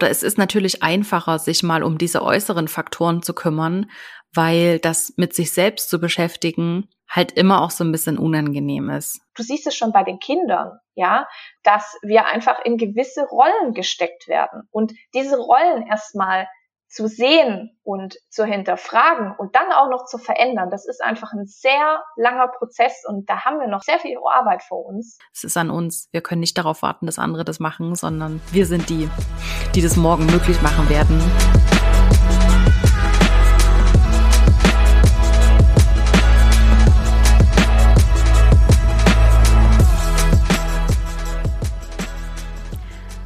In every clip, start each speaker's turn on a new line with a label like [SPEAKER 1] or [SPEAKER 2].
[SPEAKER 1] Oder es ist natürlich einfacher, sich mal um diese äußeren Faktoren zu kümmern, weil das mit sich selbst zu beschäftigen halt immer auch so ein bisschen unangenehm ist.
[SPEAKER 2] Du siehst es schon bei den Kindern, ja, dass wir einfach in gewisse Rollen gesteckt werden und diese Rollen erstmal zu sehen und zu hinterfragen und dann auch noch zu verändern, das ist einfach ein sehr langer Prozess und da haben wir noch sehr viel Arbeit vor uns.
[SPEAKER 1] Es ist an uns. Wir können nicht darauf warten, dass andere das machen, sondern wir sind die, die das morgen möglich machen werden.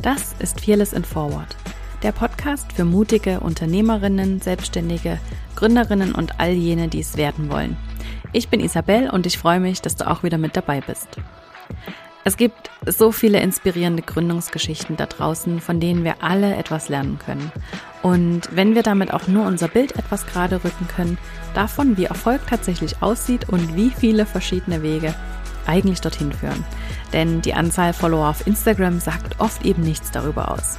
[SPEAKER 1] Das ist Fearless in Forward der Podcast für mutige Unternehmerinnen, Selbstständige, Gründerinnen und all jene, die es werden wollen. Ich bin Isabel und ich freue mich, dass du auch wieder mit dabei bist. Es gibt so viele inspirierende Gründungsgeschichten da draußen, von denen wir alle etwas lernen können. Und wenn wir damit auch nur unser Bild etwas gerade rücken können, davon, wie Erfolg tatsächlich aussieht und wie viele verschiedene Wege eigentlich dorthin führen. Denn die Anzahl Follower auf Instagram sagt oft eben nichts darüber aus.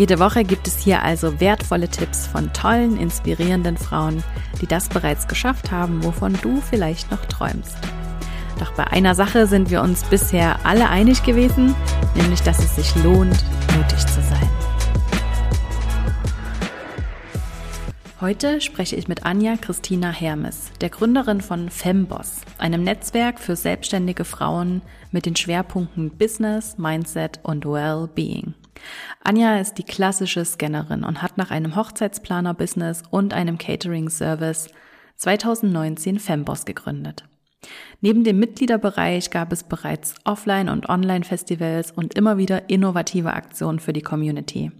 [SPEAKER 1] Jede Woche gibt es hier also wertvolle Tipps von tollen, inspirierenden Frauen, die das bereits geschafft haben, wovon du vielleicht noch träumst. Doch bei einer Sache sind wir uns bisher alle einig gewesen, nämlich dass es sich lohnt, mutig zu sein. Heute spreche ich mit Anja Christina Hermes, der Gründerin von Femboss, einem Netzwerk für selbstständige Frauen mit den Schwerpunkten Business, Mindset und Well-Being. Anja ist die klassische Scannerin und hat nach einem Hochzeitsplaner-Business und einem Catering-Service 2019 Femboss gegründet. Neben dem Mitgliederbereich gab es bereits Offline- und Online-Festivals und immer wieder innovative Aktionen für die Community.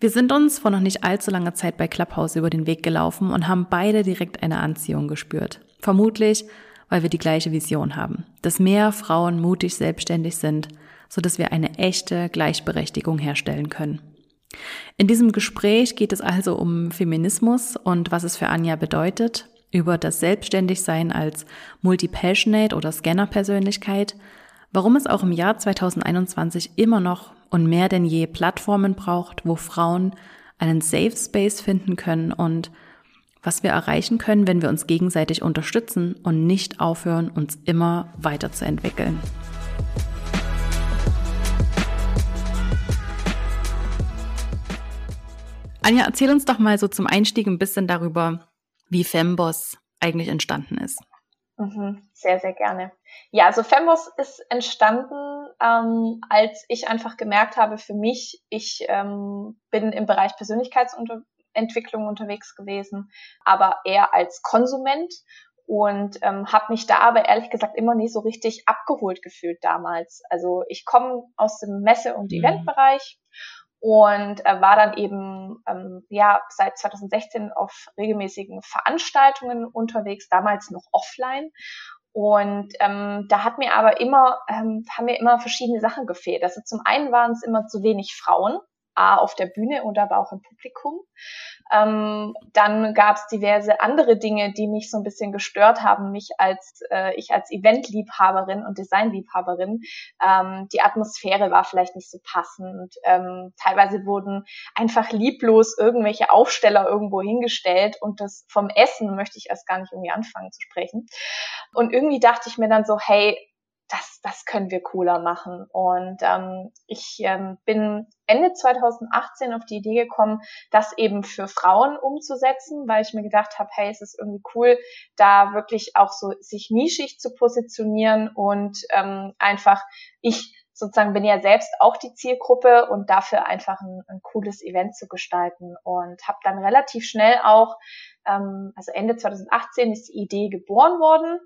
[SPEAKER 1] Wir sind uns vor noch nicht allzu langer Zeit bei Clubhouse über den Weg gelaufen und haben beide direkt eine Anziehung gespürt. Vermutlich, weil wir die gleiche Vision haben, dass mehr Frauen mutig selbstständig sind sodass wir eine echte Gleichberechtigung herstellen können. In diesem Gespräch geht es also um Feminismus und was es für Anja bedeutet, über das Selbstständigsein als Multipassionate oder Scanner-Persönlichkeit, warum es auch im Jahr 2021 immer noch und mehr denn je Plattformen braucht, wo Frauen einen Safe Space finden können und was wir erreichen können, wenn wir uns gegenseitig unterstützen und nicht aufhören, uns immer weiterzuentwickeln. Anja, erzähl uns doch mal so zum Einstieg ein bisschen darüber, wie Femboss eigentlich entstanden ist.
[SPEAKER 2] Mhm, sehr, sehr gerne. Ja, also Femboss ist entstanden, ähm, als ich einfach gemerkt habe für mich, ich ähm, bin im Bereich Persönlichkeitsentwicklung unterwegs gewesen, aber eher als Konsument und ähm, habe mich da aber ehrlich gesagt immer nie so richtig abgeholt gefühlt damals. Also ich komme aus dem Messe- und mhm. Eventbereich und äh, war dann eben ähm, ja seit 2016 auf regelmäßigen Veranstaltungen unterwegs, damals noch offline. Und ähm, da hat mir aber immer ähm, haben mir immer verschiedene Sachen gefehlt. Also zum einen waren es immer zu wenig Frauen, A auf der Bühne und aber auch im Publikum. Ähm, dann gab es diverse andere Dinge, die mich so ein bisschen gestört haben, mich als äh, ich als Eventliebhaberin und Designliebhaberin. Ähm, die Atmosphäre war vielleicht nicht so passend. Ähm, teilweise wurden einfach lieblos irgendwelche Aufsteller irgendwo hingestellt und das vom Essen möchte ich erst gar nicht irgendwie anfangen zu sprechen. Und irgendwie dachte ich mir dann so, hey, das, das können wir cooler machen. Und ähm, ich ähm, bin Ende 2018 auf die Idee gekommen, das eben für Frauen umzusetzen, weil ich mir gedacht habe, hey, es ist irgendwie cool, da wirklich auch so sich nischig zu positionieren und ähm, einfach ich sozusagen bin ja selbst auch die Zielgruppe und dafür einfach ein, ein cooles Event zu gestalten und habe dann relativ schnell auch, ähm, also Ende 2018 ist die Idee geboren worden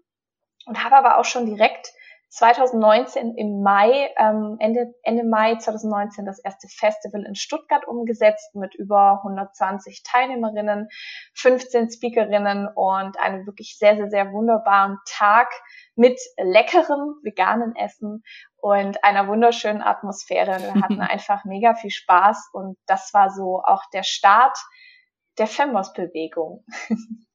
[SPEAKER 2] und habe aber auch schon direkt 2019 im Mai, ähm, Ende, Ende Mai 2019 das erste Festival in Stuttgart umgesetzt mit über 120 Teilnehmerinnen, 15 Speakerinnen und einem wirklich sehr, sehr, sehr wunderbaren Tag mit leckerem veganen Essen und einer wunderschönen Atmosphäre. Wir hatten einfach mega viel Spaß und das war so auch der Start der Fembos-Bewegung.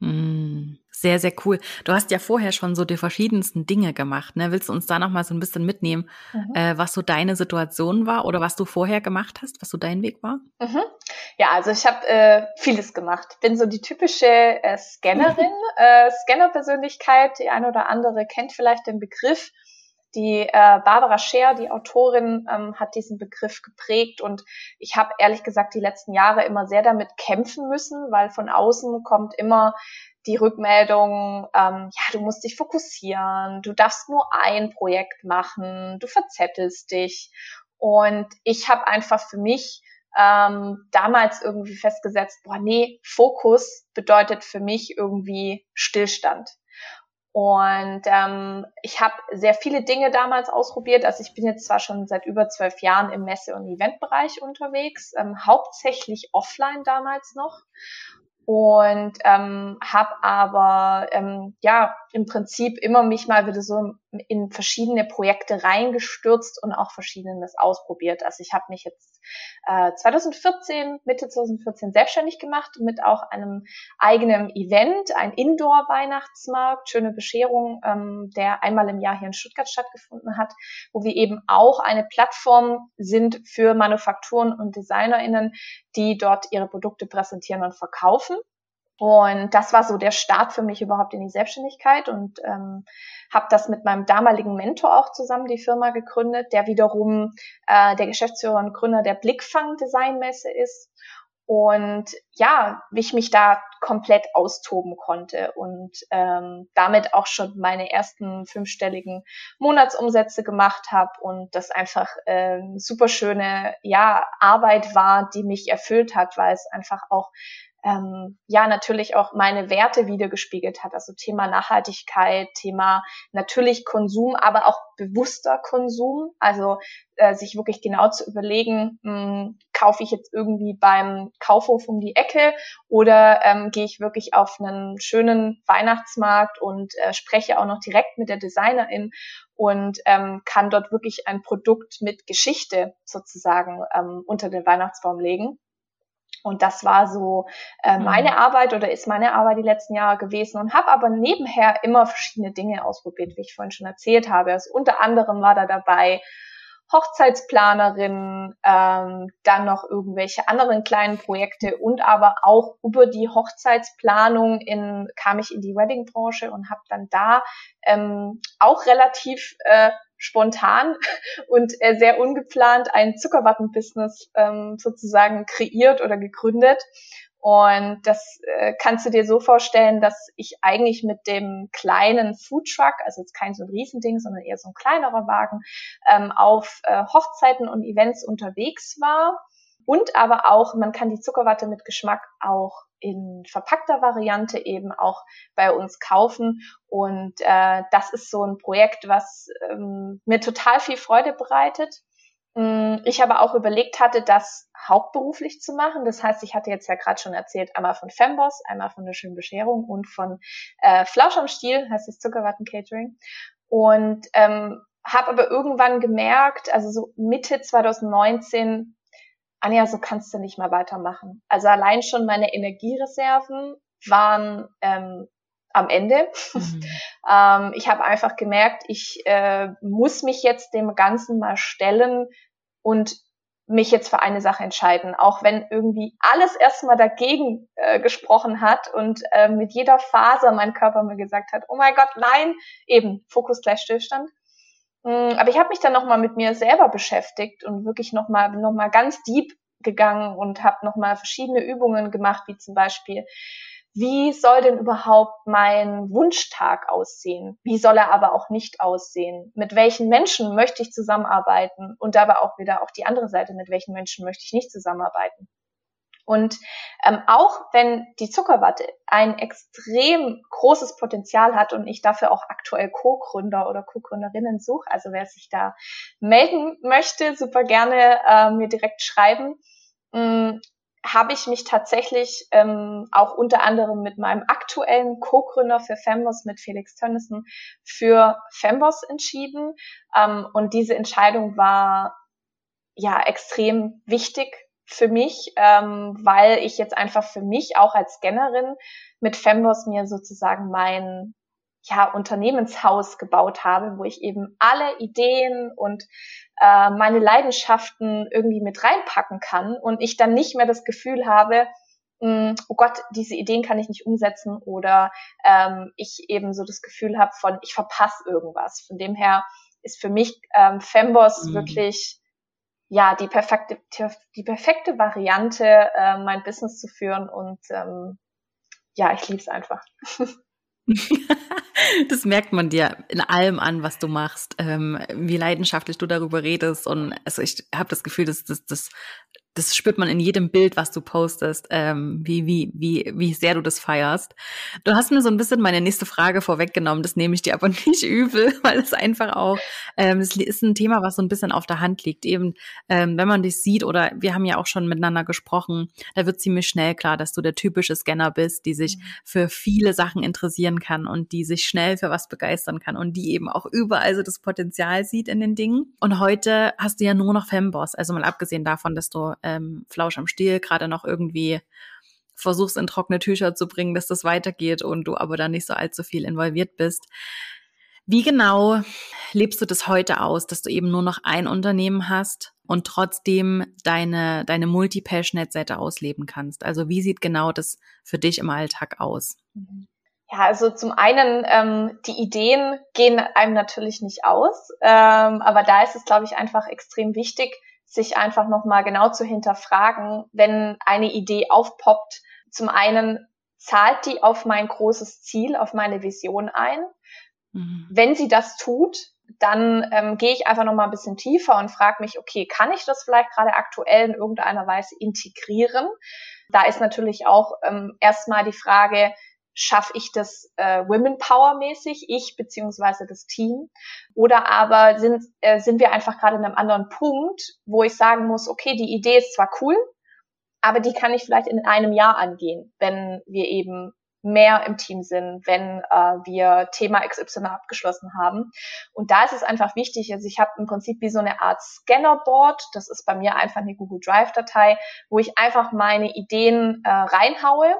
[SPEAKER 1] Mm, sehr, sehr cool. Du hast ja vorher schon so die verschiedensten Dinge gemacht. Ne? Willst du uns da noch mal so ein bisschen mitnehmen, mhm. äh, was so deine Situation war oder was du vorher gemacht hast, was so dein Weg war?
[SPEAKER 2] Mhm. Ja, also ich habe äh, vieles gemacht. Bin so die typische äh, Scannerin, äh, Scanner-Persönlichkeit. Die eine oder andere kennt vielleicht den Begriff. Die äh, Barbara Scher, die Autorin, ähm, hat diesen Begriff geprägt und ich habe ehrlich gesagt die letzten Jahre immer sehr damit kämpfen müssen, weil von außen kommt immer die Rückmeldung, ähm, ja, du musst dich fokussieren, du darfst nur ein Projekt machen, du verzettelst dich. Und ich habe einfach für mich ähm, damals irgendwie festgesetzt, boah, nee, Fokus bedeutet für mich irgendwie Stillstand. Und ähm, ich habe sehr viele Dinge damals ausprobiert. Also ich bin jetzt zwar schon seit über zwölf Jahren im Messe- und Eventbereich unterwegs, ähm, hauptsächlich offline damals noch und ähm, habe aber ähm, ja im Prinzip immer mich mal wieder so in verschiedene Projekte reingestürzt und auch verschiedenes ausprobiert. Also ich habe mich jetzt äh, 2014, Mitte 2014 selbstständig gemacht mit auch einem eigenen Event, ein Indoor-Weihnachtsmarkt, schöne Bescherung, ähm, der einmal im Jahr hier in Stuttgart stattgefunden hat, wo wir eben auch eine Plattform sind für Manufakturen und DesignerInnen, die dort ihre Produkte präsentieren und verkaufen. Und das war so der Start für mich überhaupt in die Selbstständigkeit und ähm, habe das mit meinem damaligen Mentor auch zusammen die Firma gegründet, der wiederum äh, der Geschäftsführer und Gründer der Blickfang Designmesse ist. Und ja, wie ich mich da komplett austoben konnte und ähm, damit auch schon meine ersten fünfstelligen Monatsumsätze gemacht habe und das einfach äh, super schöne ja Arbeit war, die mich erfüllt hat, weil es einfach auch ähm, ja natürlich auch meine Werte wiedergespiegelt hat. Also Thema Nachhaltigkeit, Thema natürlich Konsum, aber auch bewusster Konsum. Also äh, sich wirklich genau zu überlegen, mh, hm, kaufe ich jetzt irgendwie beim Kaufhof um die Ecke oder ähm, gehe ich wirklich auf einen schönen Weihnachtsmarkt und äh, spreche auch noch direkt mit der Designerin und ähm, kann dort wirklich ein Produkt mit Geschichte sozusagen ähm, unter den Weihnachtsbaum legen. Und das war so äh, mhm. meine mhm. Arbeit oder ist meine Arbeit die letzten Jahre gewesen und habe aber nebenher immer verschiedene Dinge ausprobiert, wie ich vorhin schon erzählt habe. Also unter anderem war da dabei Hochzeitsplanerin, ähm, dann noch irgendwelche anderen kleinen Projekte und aber auch über die Hochzeitsplanung in, kam ich in die Weddingbranche und habe dann da ähm, auch relativ äh, spontan und äh, sehr ungeplant ein Zuckerwatten-Business ähm, sozusagen kreiert oder gegründet. Und das äh, kannst du dir so vorstellen, dass ich eigentlich mit dem kleinen Foodtruck, also jetzt kein so ein Riesending, sondern eher so ein kleinerer Wagen, ähm, auf äh, Hochzeiten und Events unterwegs war. Und aber auch, man kann die Zuckerwatte mit Geschmack auch in verpackter Variante eben auch bei uns kaufen. Und äh, das ist so ein Projekt, was ähm, mir total viel Freude bereitet. Mm, ich aber auch überlegt hatte, das hauptberuflich zu machen. Das heißt, ich hatte jetzt ja gerade schon erzählt, einmal von Femboss, einmal von der schönen Bescherung und von äh, Flausch am Stiel, heißt das Zuckerwatten Catering. Und ähm, habe aber irgendwann gemerkt, also so Mitte 2019, Anja, so kannst du nicht mehr weitermachen. Also allein schon meine Energiereserven waren ähm, am Ende. Mhm. ähm, ich habe einfach gemerkt, ich äh, muss mich jetzt dem Ganzen mal stellen und mich jetzt für eine Sache entscheiden, auch wenn irgendwie alles erstmal dagegen äh, gesprochen hat und äh, mit jeder Phase mein Körper mir gesagt hat, oh mein Gott, nein, eben Fokus gleich Stillstand. Mm, aber ich habe mich dann nochmal mit mir selber beschäftigt und wirklich nochmal noch mal ganz deep gegangen und habe nochmal verschiedene Übungen gemacht, wie zum Beispiel, wie soll denn überhaupt mein Wunschtag aussehen? Wie soll er aber auch nicht aussehen? Mit welchen Menschen möchte ich zusammenarbeiten? Und dabei auch wieder auch die andere Seite, mit welchen Menschen möchte ich nicht zusammenarbeiten? Und ähm, auch wenn die Zuckerwatte ein extrem großes Potenzial hat und ich dafür auch aktuell Co-Gründer oder Co-Gründerinnen suche, also wer sich da melden möchte, super gerne äh, mir direkt schreiben, hm, habe ich mich tatsächlich ähm, auch unter anderem mit meinem aktuellen Co-Gründer für Fembos, mit Felix Tönnissen, für Fembos entschieden. Ähm, und diese Entscheidung war ja extrem wichtig für mich, ähm, weil ich jetzt einfach für mich auch als Scannerin mit Fembos mir sozusagen mein ja, Unternehmenshaus gebaut habe, wo ich eben alle Ideen und äh, meine Leidenschaften irgendwie mit reinpacken kann und ich dann nicht mehr das Gefühl habe, mh, hm, oh Gott, diese Ideen kann ich nicht umsetzen oder ähm, ich eben so das Gefühl habe von, ich verpasse irgendwas. Von dem her ist für mich ähm, Fembos mhm. wirklich ja die perfekte die perfekte Variante, äh, mein Business zu führen und ähm, ja, ich liebe es einfach.
[SPEAKER 1] das merkt man dir in allem an, was du machst, ähm, wie leidenschaftlich du darüber redest. Und also ich habe das Gefühl, dass das, das das spürt man in jedem Bild, was du postest, ähm, wie, wie, wie, wie sehr du das feierst. Du hast mir so ein bisschen meine nächste Frage vorweggenommen, das nehme ich dir aber nicht übel, weil es einfach auch, ähm, es ist ein Thema, was so ein bisschen auf der Hand liegt. Eben, ähm, wenn man dich sieht oder wir haben ja auch schon miteinander gesprochen, da wird ziemlich schnell klar, dass du der typische Scanner bist, die sich mhm. für viele Sachen interessieren kann und die sich schnell für was begeistern kann und die eben auch überall so das Potenzial sieht in den Dingen. Und heute hast du ja nur noch Femboss, also mal abgesehen davon, dass du ähm, Flausch am Stiel gerade noch irgendwie versuchst in trockene Tücher zu bringen, dass das weitergeht und du aber da nicht so allzu viel involviert bist. Wie genau lebst du das heute aus, dass du eben nur noch ein Unternehmen hast und trotzdem deine, deine Multi-Passionate-Seite ausleben kannst? Also wie sieht genau das für dich im Alltag aus?
[SPEAKER 2] Ja, also zum einen, ähm, die Ideen gehen einem natürlich nicht aus, ähm, aber da ist es, glaube ich, einfach extrem wichtig, sich einfach nochmal genau zu hinterfragen, wenn eine Idee aufpoppt. Zum einen zahlt die auf mein großes Ziel, auf meine Vision ein. Mhm. Wenn sie das tut, dann ähm, gehe ich einfach nochmal ein bisschen tiefer und frage mich, okay, kann ich das vielleicht gerade aktuell in irgendeiner Weise integrieren? Da ist natürlich auch ähm, erstmal die Frage, schaffe ich das äh, Women Power mäßig, ich beziehungsweise das Team, oder aber sind, äh, sind wir einfach gerade in einem anderen Punkt, wo ich sagen muss, okay, die Idee ist zwar cool, aber die kann ich vielleicht in einem Jahr angehen, wenn wir eben mehr im Team sind, wenn äh, wir Thema XY abgeschlossen haben. Und da ist es einfach wichtig, also ich habe im Prinzip wie so eine Art Scannerboard, das ist bei mir einfach eine Google Drive-Datei, wo ich einfach meine Ideen äh, reinhaue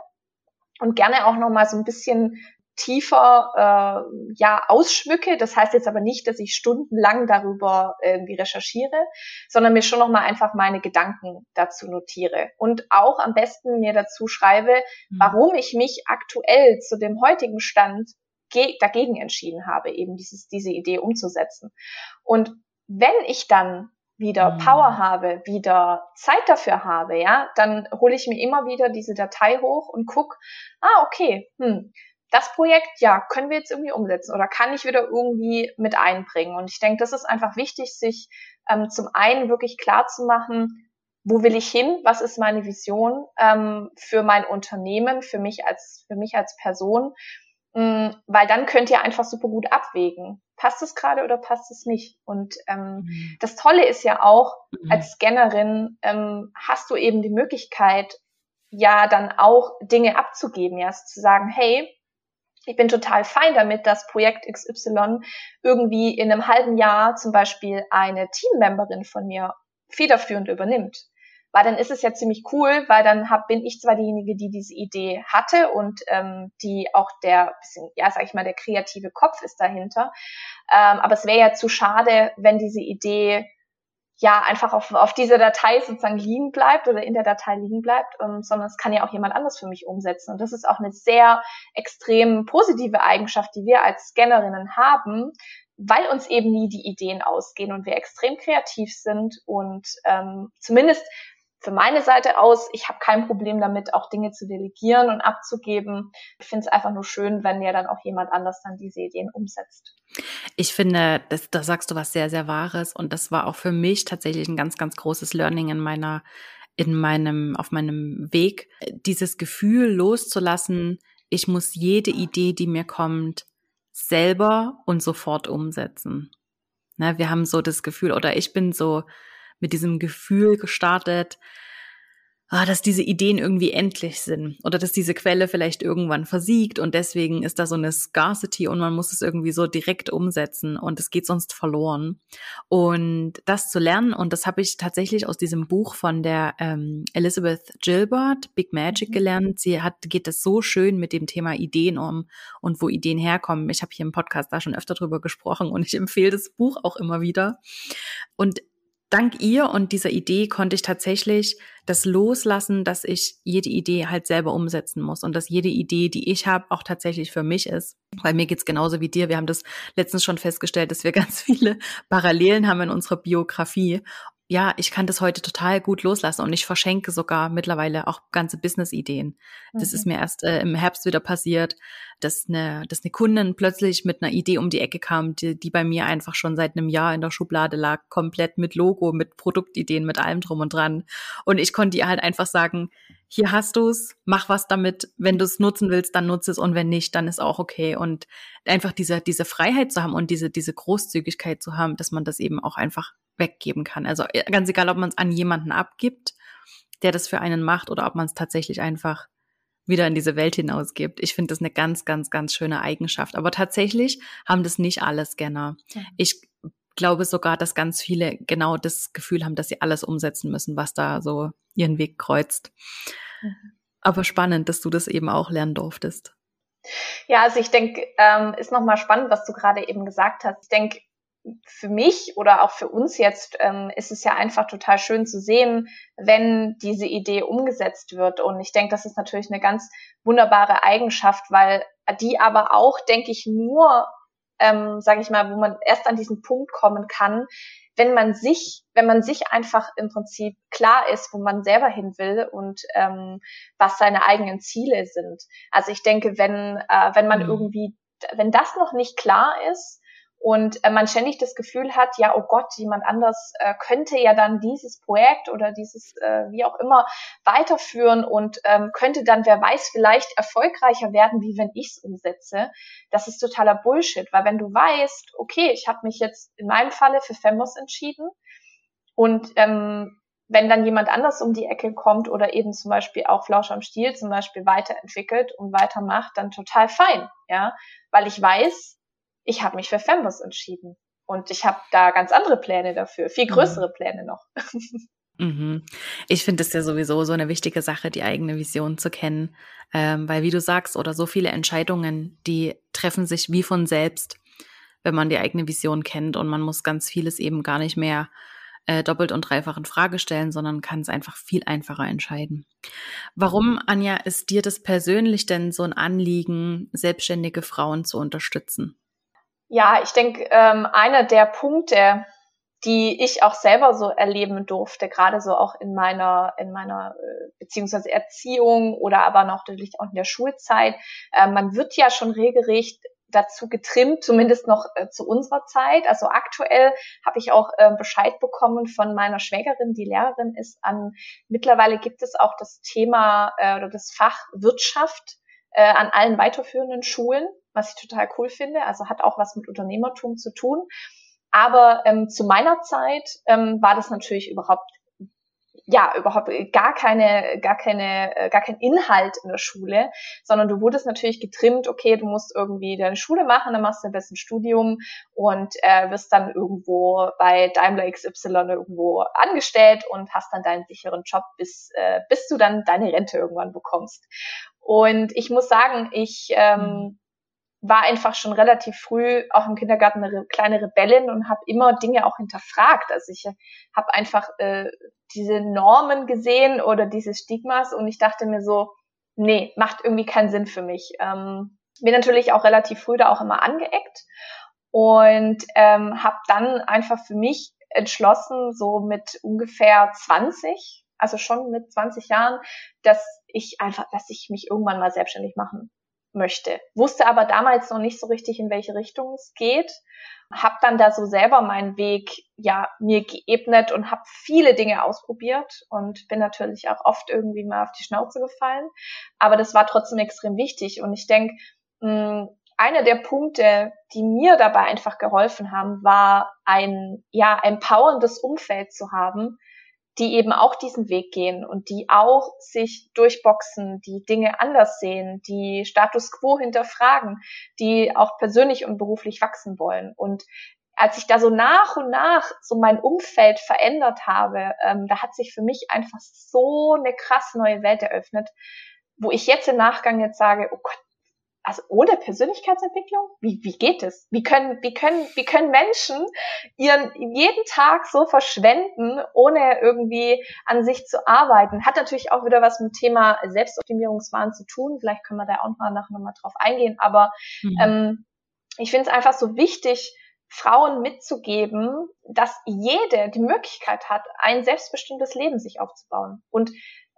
[SPEAKER 2] und gerne auch noch mal so ein bisschen tiefer äh, ja ausschmücke. Das heißt jetzt aber nicht, dass ich stundenlang darüber irgendwie recherchiere, sondern mir schon noch mal einfach meine Gedanken dazu notiere und auch am besten mir dazu schreibe, mhm. warum ich mich aktuell zu dem heutigen Stand dagegen entschieden habe, eben dieses, diese Idee umzusetzen. Und wenn ich dann wieder mhm. Power habe, wieder Zeit dafür habe, ja, dann hole ich mir immer wieder diese Datei hoch und guck, ah, okay, hm, das Projekt, ja, können wir jetzt irgendwie umsetzen oder kann ich wieder irgendwie mit einbringen? Und ich denke, das ist einfach wichtig, sich ähm, zum einen wirklich klar zu machen, wo will ich hin? Was ist meine Vision ähm, für mein Unternehmen, für mich als für mich als Person? Ähm, weil dann könnt ihr einfach super gut abwägen passt es gerade oder passt es nicht? Und ähm, mhm. das Tolle ist ja auch, mhm. als Scannerin ähm, hast du eben die Möglichkeit, ja dann auch Dinge abzugeben, ja, zu sagen, hey, ich bin total fein damit, dass Projekt XY irgendwie in einem halben Jahr zum Beispiel eine Teammemberin von mir federführend übernimmt weil dann ist es ja ziemlich cool, weil dann hab, bin ich zwar diejenige, die diese Idee hatte und ähm, die auch der bisschen, ja, sag ich mal, der kreative Kopf ist dahinter. Ähm, aber es wäre ja zu schade, wenn diese Idee ja einfach auf, auf dieser Datei sozusagen liegen bleibt oder in der Datei liegen bleibt, ähm, sondern es kann ja auch jemand anders für mich umsetzen. Und das ist auch eine sehr extrem positive Eigenschaft, die wir als Scannerinnen haben, weil uns eben nie die Ideen ausgehen und wir extrem kreativ sind und ähm, zumindest für meine Seite aus, ich habe kein Problem damit, auch Dinge zu delegieren und abzugeben. Ich finde es einfach nur schön, wenn ja dann auch jemand anders dann diese Ideen umsetzt.
[SPEAKER 1] Ich finde, das, da sagst du was sehr, sehr Wahres. Und das war auch für mich tatsächlich ein ganz, ganz großes Learning in meiner in meinem, auf meinem Weg, dieses Gefühl loszulassen, ich muss jede Idee, die mir kommt, selber und sofort umsetzen. Ne, wir haben so das Gefühl, oder ich bin so mit diesem Gefühl gestartet, ah, dass diese Ideen irgendwie endlich sind oder dass diese Quelle vielleicht irgendwann versiegt und deswegen ist da so eine Scarcity und man muss es irgendwie so direkt umsetzen und es geht sonst verloren. Und das zu lernen und das habe ich tatsächlich aus diesem Buch von der ähm, Elizabeth Gilbert, Big Magic, mhm. gelernt. Sie hat geht das so schön mit dem Thema Ideen um und wo Ideen herkommen. Ich habe hier im Podcast da schon öfter drüber gesprochen und ich empfehle das Buch auch immer wieder. Und dank ihr und dieser Idee konnte ich tatsächlich das loslassen, dass ich jede Idee halt selber umsetzen muss und dass jede Idee, die ich habe, auch tatsächlich für mich ist. Weil mir geht's genauso wie dir. Wir haben das letztens schon festgestellt, dass wir ganz viele Parallelen haben in unserer Biografie ja, ich kann das heute total gut loslassen und ich verschenke sogar mittlerweile auch ganze Business-Ideen. Das mhm. ist mir erst äh, im Herbst wieder passiert, dass eine, dass eine Kundin plötzlich mit einer Idee um die Ecke kam, die, die bei mir einfach schon seit einem Jahr in der Schublade lag, komplett mit Logo, mit Produktideen, mit allem drum und dran. Und ich konnte ihr halt einfach sagen, hier hast du's, mach was damit. Wenn du es nutzen willst, dann nutze es und wenn nicht, dann ist auch okay. Und einfach diese, diese Freiheit zu haben und diese, diese Großzügigkeit zu haben, dass man das eben auch einfach weggeben kann. Also äh, ganz egal, ob man es an jemanden abgibt, der das für einen macht, oder ob man es tatsächlich einfach wieder in diese Welt hinausgibt. Ich finde das eine ganz, ganz, ganz schöne Eigenschaft. Aber tatsächlich haben das nicht alle Scanner. Ich glaube sogar, dass ganz viele genau das Gefühl haben, dass sie alles umsetzen müssen, was da so ihren Weg kreuzt. Aber spannend, dass du das eben auch lernen durftest.
[SPEAKER 2] Ja, also ich denke, ähm, ist nochmal spannend, was du gerade eben gesagt hast. Ich denke, für mich oder auch für uns jetzt ähm, ist es ja einfach total schön zu sehen, wenn diese Idee umgesetzt wird. Und ich denke, das ist natürlich eine ganz wunderbare Eigenschaft, weil die aber auch, denke ich, nur, ähm, sage ich mal, wo man erst an diesen Punkt kommen kann, wenn man sich, wenn man sich einfach im Prinzip klar ist, wo man selber hin will und ähm, was seine eigenen Ziele sind. Also ich denke, wenn äh, wenn man mhm. irgendwie, wenn das noch nicht klar ist, und äh, man ständig das Gefühl hat, ja, oh Gott, jemand anders äh, könnte ja dann dieses Projekt oder dieses, äh, wie auch immer, weiterführen und ähm, könnte dann, wer weiß, vielleicht erfolgreicher werden, wie wenn ich es umsetze. Das ist totaler Bullshit, weil wenn du weißt, okay, ich habe mich jetzt in meinem Falle für Femos entschieden und ähm, wenn dann jemand anders um die Ecke kommt oder eben zum Beispiel auch Flausch am Stiel zum Beispiel weiterentwickelt und weitermacht, dann total fein, ja, weil ich weiß, ich habe mich für Fembus entschieden. Und ich habe da ganz andere Pläne dafür, viel größere mhm. Pläne noch.
[SPEAKER 1] Mhm. Ich finde es ja sowieso so eine wichtige Sache, die eigene Vision zu kennen, ähm, weil wie du sagst, oder so viele Entscheidungen, die treffen sich wie von selbst, wenn man die eigene Vision kennt und man muss ganz vieles eben gar nicht mehr äh, doppelt und dreifach in Frage stellen, sondern kann es einfach viel einfacher entscheiden. Warum, Anja, ist dir das persönlich denn so ein Anliegen, selbstständige Frauen zu unterstützen?
[SPEAKER 2] Ja, ich denke, ähm, einer der Punkte, die ich auch selber so erleben durfte, gerade so auch in meiner, in meiner äh, beziehungsweise Erziehung oder aber noch natürlich auch in der Schulzeit. Äh, man wird ja schon regelrecht dazu getrimmt, zumindest noch äh, zu unserer Zeit. Also aktuell habe ich auch äh, Bescheid bekommen von meiner Schwägerin, die Lehrerin ist an. Mittlerweile gibt es auch das Thema äh, oder das Fach Wirtschaft äh, an allen weiterführenden Schulen was ich total cool finde. Also hat auch was mit Unternehmertum zu tun. Aber ähm, zu meiner Zeit ähm, war das natürlich überhaupt ja überhaupt gar keine gar keine äh, gar kein Inhalt in der Schule, sondern du wurdest natürlich getrimmt. Okay, du musst irgendwie deine Schule machen, dann machst du am besten Studium und äh, wirst dann irgendwo bei Daimler XY irgendwo angestellt und hast dann deinen sicheren Job bis äh, bis du dann deine Rente irgendwann bekommst. Und ich muss sagen, ich ähm, war einfach schon relativ früh auch im Kindergarten eine kleine Rebellin und habe immer Dinge auch hinterfragt. Also ich habe einfach äh, diese Normen gesehen oder diese Stigmas und ich dachte mir so, nee, macht irgendwie keinen Sinn für mich. Ähm, bin natürlich auch relativ früh da auch immer angeeckt und ähm, habe dann einfach für mich entschlossen, so mit ungefähr 20, also schon mit 20 Jahren, dass ich einfach, dass ich mich irgendwann mal selbstständig machen möchte. Wusste aber damals noch nicht so richtig, in welche Richtung es geht. Hab dann da so selber meinen Weg ja mir geebnet und habe viele Dinge ausprobiert und bin natürlich auch oft irgendwie mal auf die Schnauze gefallen. Aber das war trotzdem extrem wichtig und ich denke, hm, einer der Punkte, die mir dabei einfach geholfen haben, war ein ja empowerndes Umfeld zu haben, die eben auch diesen Weg gehen und die auch sich durchboxen, die Dinge anders sehen, die Status quo hinterfragen, die auch persönlich und beruflich wachsen wollen. Und als ich da so nach und nach so mein Umfeld verändert habe, ähm, da hat sich für mich einfach so eine krass neue Welt eröffnet, wo ich jetzt im Nachgang jetzt sage, oh Gott, also ohne Persönlichkeitsentwicklung? Wie, wie geht es? Wie können, wie können, wie können Menschen ihren jeden Tag so verschwenden, ohne irgendwie an sich zu arbeiten? Hat natürlich auch wieder was mit dem Thema Selbstoptimierungswahn zu tun. Vielleicht können wir da auch mal nachher nochmal drauf eingehen. Aber mhm. ähm, ich finde es einfach so wichtig, Frauen mitzugeben, dass jede die Möglichkeit hat, ein selbstbestimmtes Leben sich aufzubauen. Und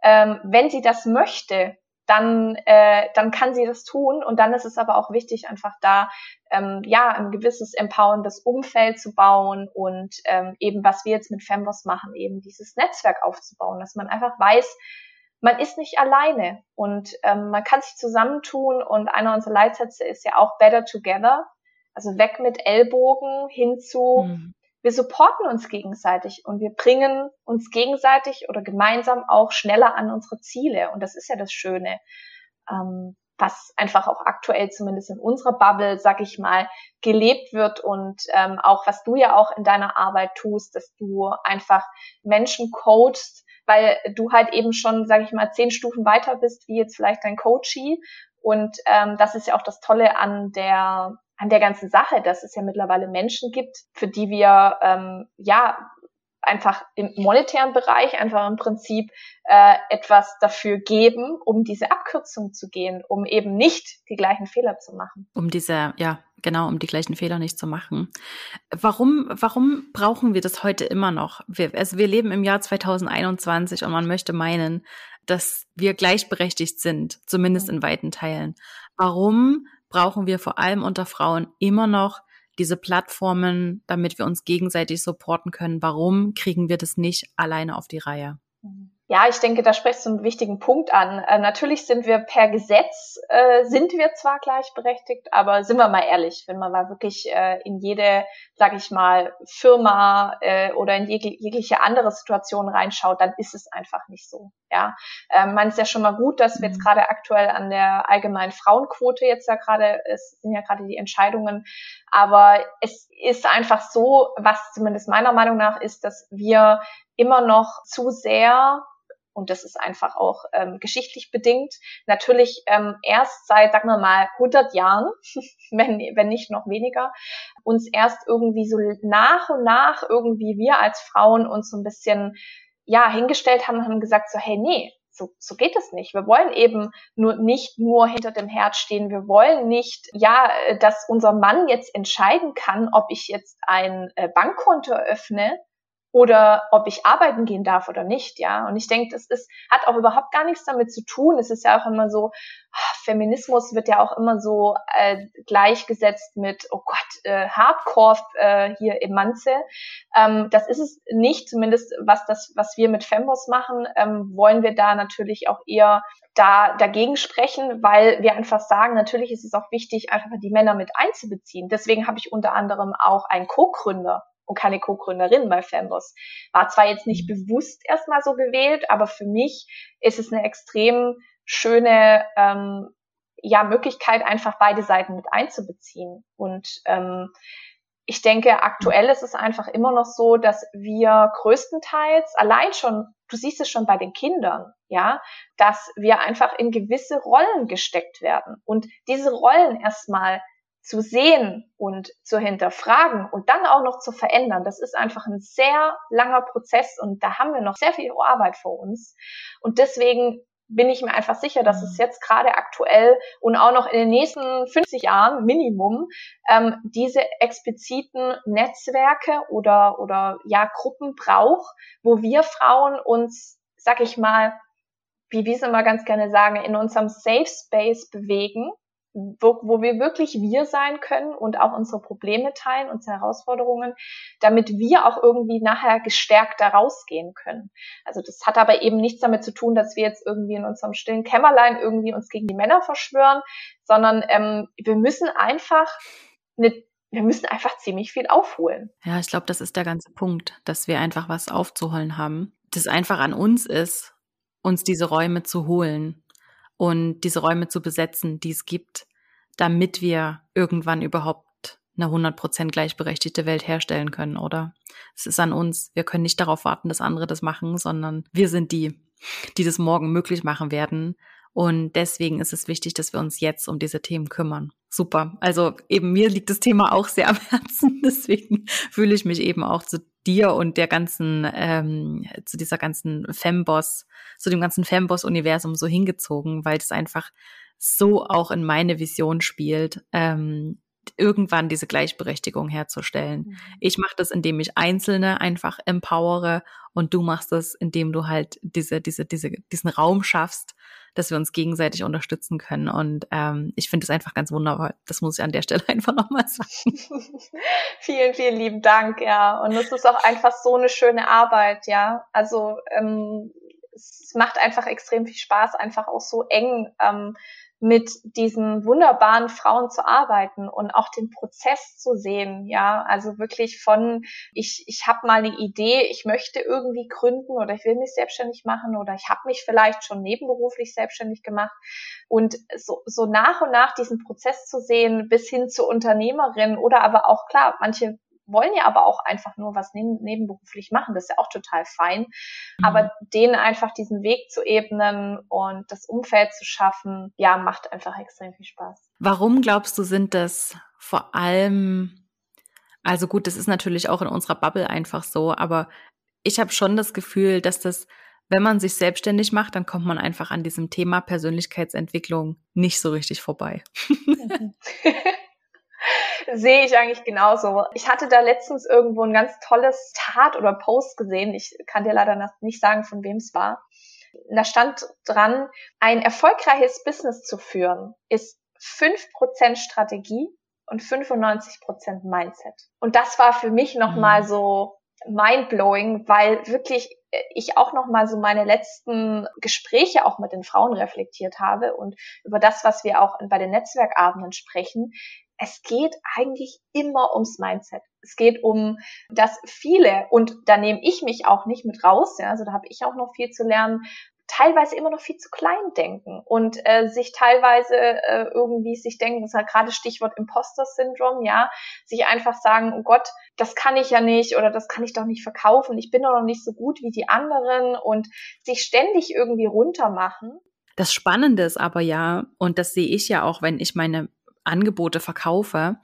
[SPEAKER 2] ähm, wenn sie das möchte, dann, äh, dann kann sie das tun. Und dann ist es aber auch wichtig, einfach da ähm, ja ein gewisses empowerndes Umfeld zu bauen und ähm, eben, was wir jetzt mit Femboss machen, eben dieses Netzwerk aufzubauen, dass man einfach weiß, man ist nicht alleine und ähm, man kann sich zusammentun. Und einer unserer Leitsätze ist ja auch Better Together. Also weg mit Ellbogen hin zu, mhm wir supporten uns gegenseitig und wir bringen uns gegenseitig oder gemeinsam auch schneller an unsere Ziele. Und das ist ja das Schöne, ähm, was einfach auch aktuell zumindest in unserer Bubble, sag ich mal, gelebt wird und ähm, auch was du ja auch in deiner Arbeit tust, dass du einfach Menschen coachst, weil du halt eben schon, sag ich mal, zehn Stufen weiter bist, wie jetzt vielleicht dein Coachie. Und ähm, das ist ja auch das Tolle an der an der ganzen Sache, dass es ja mittlerweile Menschen gibt, für die wir ähm, ja einfach im monetären Bereich einfach im Prinzip äh, etwas dafür geben, um diese Abkürzung zu gehen, um eben nicht die gleichen Fehler zu machen.
[SPEAKER 1] Um diese, ja, genau, um die gleichen Fehler nicht zu machen. Warum, warum brauchen wir das heute immer noch? Wir, also wir leben im Jahr 2021 und man möchte meinen, dass wir gleichberechtigt sind, zumindest in weiten Teilen. Warum brauchen wir vor allem unter Frauen immer noch diese Plattformen, damit wir uns gegenseitig supporten können. Warum kriegen wir das nicht alleine auf die Reihe?
[SPEAKER 2] Mhm. Ja, ich denke, da sprichst du einen wichtigen Punkt an. Äh, natürlich sind wir per Gesetz, äh, sind wir zwar gleichberechtigt, aber sind wir mal ehrlich, wenn man mal wirklich äh, in jede, sag ich mal, Firma äh, oder in jeg jegliche andere Situation reinschaut, dann ist es einfach nicht so. Ja, ähm, man ist ja schon mal gut, dass wir jetzt mhm. gerade aktuell an der allgemeinen Frauenquote jetzt ja gerade, es sind ja gerade die Entscheidungen, aber es ist einfach so, was zumindest meiner Meinung nach ist, dass wir immer noch zu sehr und das ist einfach auch ähm, geschichtlich bedingt, natürlich ähm, erst seit, sagen wir mal, 100 Jahren, wenn, wenn nicht noch weniger, uns erst irgendwie so nach und nach irgendwie wir als Frauen uns so ein bisschen ja hingestellt haben und haben gesagt so, hey, nee, so, so geht es nicht. Wir wollen eben nur nicht nur hinter dem Herd stehen. Wir wollen nicht, ja, dass unser Mann jetzt entscheiden kann, ob ich jetzt ein äh, Bankkonto eröffne oder ob ich arbeiten gehen darf oder nicht, ja. Und ich denke, das ist, hat auch überhaupt gar nichts damit zu tun. Es ist ja auch immer so, ah, Feminismus wird ja auch immer so äh, gleichgesetzt mit, oh Gott, äh, Hardcore äh, hier im Manze. Ähm, das ist es nicht, zumindest was das, was wir mit Fembos machen, ähm, wollen wir da natürlich auch eher da dagegen sprechen, weil wir einfach sagen, natürlich ist es auch wichtig, einfach die Männer mit einzubeziehen. Deswegen habe ich unter anderem auch einen Co-Gründer und keine Co-Gründerin bei Femboss. War zwar jetzt nicht mhm. bewusst erstmal so gewählt, aber für mich ist es eine extrem schöne ähm, ja, Möglichkeit, einfach beide Seiten mit einzubeziehen. Und ähm, ich denke, aktuell ist es einfach immer noch so, dass wir größtenteils allein schon, du siehst es schon bei den Kindern, ja, dass wir einfach in gewisse Rollen gesteckt werden und diese Rollen erstmal zu sehen und zu hinterfragen und dann auch noch zu verändern, das ist einfach ein sehr langer Prozess und da haben wir noch sehr viel Arbeit vor uns. Und deswegen bin ich mir einfach sicher, dass es mhm. jetzt gerade aktuell und auch noch in den nächsten 50 Jahren Minimum ähm, diese expliziten Netzwerke oder oder ja Gruppen braucht, wo wir Frauen uns, sag ich mal, wie wir es immer ganz gerne sagen, in unserem Safe Space bewegen wo, wo wir wirklich wir sein können und auch unsere Probleme teilen, unsere Herausforderungen, damit wir auch irgendwie nachher gestärkt da rausgehen können. Also das hat aber eben nichts damit zu tun, dass wir jetzt irgendwie in unserem stillen Kämmerlein irgendwie uns gegen die Männer verschwören, sondern ähm, wir müssen einfach eine wir müssen einfach ziemlich viel aufholen.
[SPEAKER 1] Ja, ich glaube, das ist der ganze Punkt, dass wir einfach was aufzuholen haben. Das einfach an uns ist, uns diese Räume zu holen und diese Räume zu besetzen, die es gibt, damit wir irgendwann überhaupt eine 100% gleichberechtigte Welt herstellen können, oder? Es ist an uns. Wir können nicht darauf warten, dass andere das machen, sondern wir sind die, die das morgen möglich machen werden. Und deswegen ist es wichtig, dass wir uns jetzt um diese Themen kümmern. Super. Also eben mir liegt das Thema auch sehr am Herzen. Deswegen fühle ich mich eben auch zu dir und der ganzen, ähm, zu dieser ganzen Femboss, zu dem ganzen Femboss-Universum so hingezogen, weil es einfach so auch in meine Vision spielt, ähm, irgendwann diese Gleichberechtigung herzustellen. Mhm. Ich mache das, indem ich Einzelne einfach empowere und du machst das, indem du halt diese, diese, diese, diesen Raum schaffst, dass wir uns gegenseitig unterstützen können. Und ähm, ich finde es einfach ganz wunderbar. Das muss ich an der Stelle einfach nochmal sagen.
[SPEAKER 2] vielen, vielen lieben Dank, ja. Und es ist auch einfach so eine schöne Arbeit, ja. Also ähm, es macht einfach extrem viel Spaß, einfach auch so eng ähm, mit diesen wunderbaren Frauen zu arbeiten und auch den Prozess zu sehen, ja, also wirklich von ich ich habe mal eine Idee, ich möchte irgendwie gründen oder ich will mich selbstständig machen oder ich habe mich vielleicht schon nebenberuflich selbstständig gemacht. Und so so nach und nach diesen Prozess zu sehen bis hin zur Unternehmerin oder aber auch klar, manche wollen ja aber auch einfach nur was neben, nebenberuflich machen. Das ist ja auch total fein. Mhm. Aber denen einfach diesen Weg zu ebnen und das Umfeld zu schaffen, ja, macht einfach extrem viel Spaß.
[SPEAKER 1] Warum glaubst du, sind das vor allem, also gut, das ist natürlich auch in unserer Bubble einfach so, aber ich habe schon das Gefühl, dass das wenn man sich selbstständig macht, dann kommt man einfach an diesem Thema Persönlichkeitsentwicklung nicht so richtig vorbei.
[SPEAKER 2] sehe ich eigentlich genauso. Ich hatte da letztens irgendwo ein ganz tolles Tat oder Post gesehen. Ich kann dir leider nicht sagen, von wem es war. Da stand dran, ein erfolgreiches Business zu führen ist 5% Strategie und 95% Mindset. Und das war für mich nochmal mhm. so mindblowing, weil wirklich ich auch noch mal so meine letzten Gespräche auch mit den Frauen reflektiert habe und über das, was wir auch bei den Netzwerkabenden sprechen, es geht eigentlich immer ums Mindset. Es geht um, dass viele, und da nehme ich mich auch nicht mit raus, ja, also da habe ich auch noch viel zu lernen, teilweise immer noch viel zu klein denken und äh, sich teilweise äh, irgendwie sich denken, das ist halt gerade Stichwort Imposter-Syndrom, ja, sich einfach sagen, oh Gott, das kann ich ja nicht oder das kann ich doch nicht verkaufen, ich bin doch noch nicht so gut wie die anderen und sich ständig irgendwie runtermachen.
[SPEAKER 1] Das Spannende ist aber ja, und das sehe ich ja auch, wenn ich meine Angebote verkaufe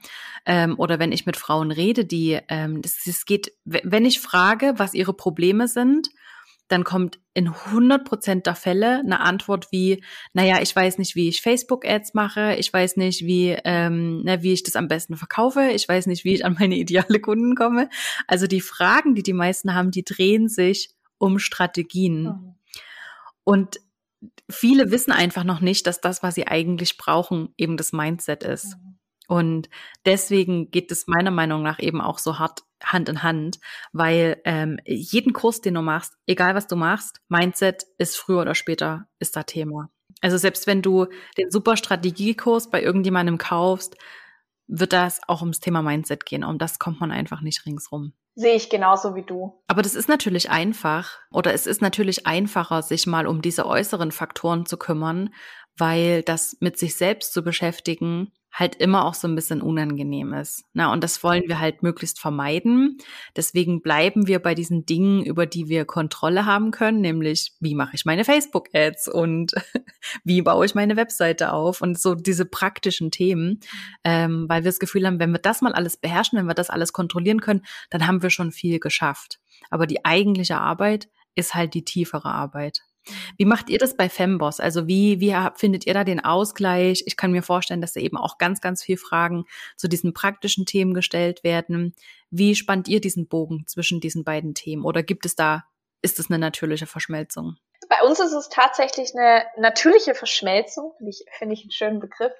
[SPEAKER 1] ähm, oder wenn ich mit Frauen rede, die ähm, es geht, wenn ich frage, was ihre Probleme sind, dann kommt in 100 Prozent der Fälle eine Antwort wie, naja, ich weiß nicht, wie ich Facebook-Ads mache, ich weiß nicht, wie, ähm, na, wie ich das am besten verkaufe, ich weiß nicht, wie ich an meine ideale Kunden komme. Also die Fragen, die die meisten haben, die drehen sich um Strategien. Mhm. Und viele wissen einfach noch nicht, dass das, was sie eigentlich brauchen, eben das Mindset ist. Mhm. Und deswegen geht es meiner Meinung nach eben auch so hart Hand in Hand, weil ähm, jeden Kurs, den du machst, egal was du machst, Mindset ist früher oder später ist da Thema. Also selbst wenn du den super Strategiekurs bei irgendjemandem kaufst, wird das auch ums Thema Mindset gehen. Um das kommt man einfach nicht ringsrum.
[SPEAKER 2] Sehe ich genauso wie du.
[SPEAKER 1] Aber das ist natürlich einfach oder es ist natürlich einfacher, sich mal um diese äußeren Faktoren zu kümmern, weil das mit sich selbst zu beschäftigen halt immer auch so ein bisschen unangenehm ist. Na, und das wollen wir halt möglichst vermeiden. Deswegen bleiben wir bei diesen Dingen, über die wir Kontrolle haben können, nämlich wie mache ich meine Facebook-Ads und wie baue ich meine Webseite auf und so diese praktischen Themen, ähm, weil wir das Gefühl haben, wenn wir das mal alles beherrschen, wenn wir das alles kontrollieren können, dann haben wir schon viel geschafft. Aber die eigentliche Arbeit ist halt die tiefere Arbeit. Wie macht ihr das bei Femboss? Also wie, wie findet ihr da den Ausgleich? Ich kann mir vorstellen, dass da eben auch ganz, ganz viel Fragen zu diesen praktischen Themen gestellt werden. Wie spannt ihr diesen Bogen zwischen diesen beiden Themen? Oder gibt es da, ist es eine natürliche Verschmelzung?
[SPEAKER 2] Bei uns ist es tatsächlich eine natürliche Verschmelzung, finde ich, finde ich einen schönen Begriff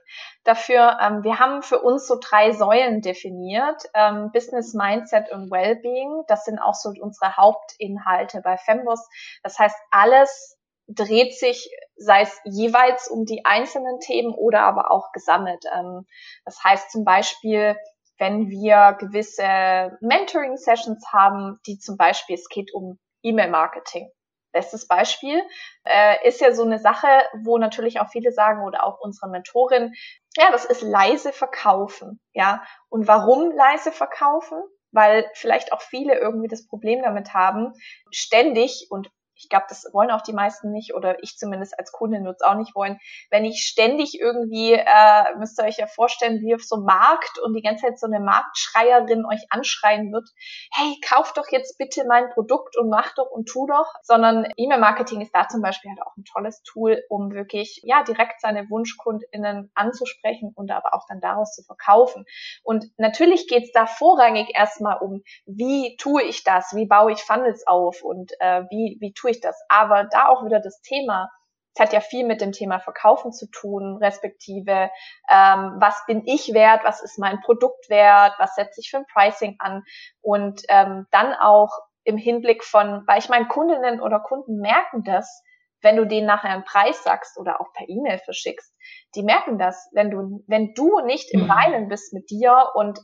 [SPEAKER 2] dafür. Ähm, wir haben für uns so drei Säulen definiert. Ähm, Business, Mindset und Wellbeing. Das sind auch so unsere Hauptinhalte bei Fembos. Das heißt, alles dreht sich, sei es jeweils um die einzelnen Themen oder aber auch gesammelt. Ähm, das heißt zum Beispiel, wenn wir gewisse Mentoring-Sessions haben, die zum Beispiel, es geht um E-Mail-Marketing. Bestes Beispiel äh, ist ja so eine Sache, wo natürlich auch viele sagen oder auch unsere Mentorin, ja, das ist leise verkaufen, ja. Und warum leise verkaufen? Weil vielleicht auch viele irgendwie das Problem damit haben, ständig und ich glaube, das wollen auch die meisten nicht oder ich zumindest als Kundin würde es auch nicht wollen, wenn ich ständig irgendwie, äh, müsst ihr euch ja vorstellen, wie auf so einem Markt und die ganze Zeit so eine Marktschreierin euch anschreien wird, hey, kauf doch jetzt bitte mein Produkt und mach doch und tu doch, sondern E-Mail-Marketing ist da zum Beispiel halt auch ein tolles Tool, um wirklich, ja, direkt seine WunschkundInnen anzusprechen und aber auch dann daraus zu verkaufen. Und natürlich geht es da vorrangig erstmal um, wie tue ich das, wie baue ich Funnels auf? Und äh, wie, wie tue ich das? Aber da auch wieder das Thema, es hat ja viel mit dem Thema Verkaufen zu tun, respektive, ähm, was bin ich wert, was ist mein Produkt wert, was setze ich für ein Pricing an und ähm, dann auch im Hinblick von, weil ich meinen Kundinnen oder Kunden merken das, wenn du denen nachher einen Preis sagst oder auch per E-Mail verschickst, die merken das, wenn du, wenn du nicht im mhm. Reinen bist mit dir und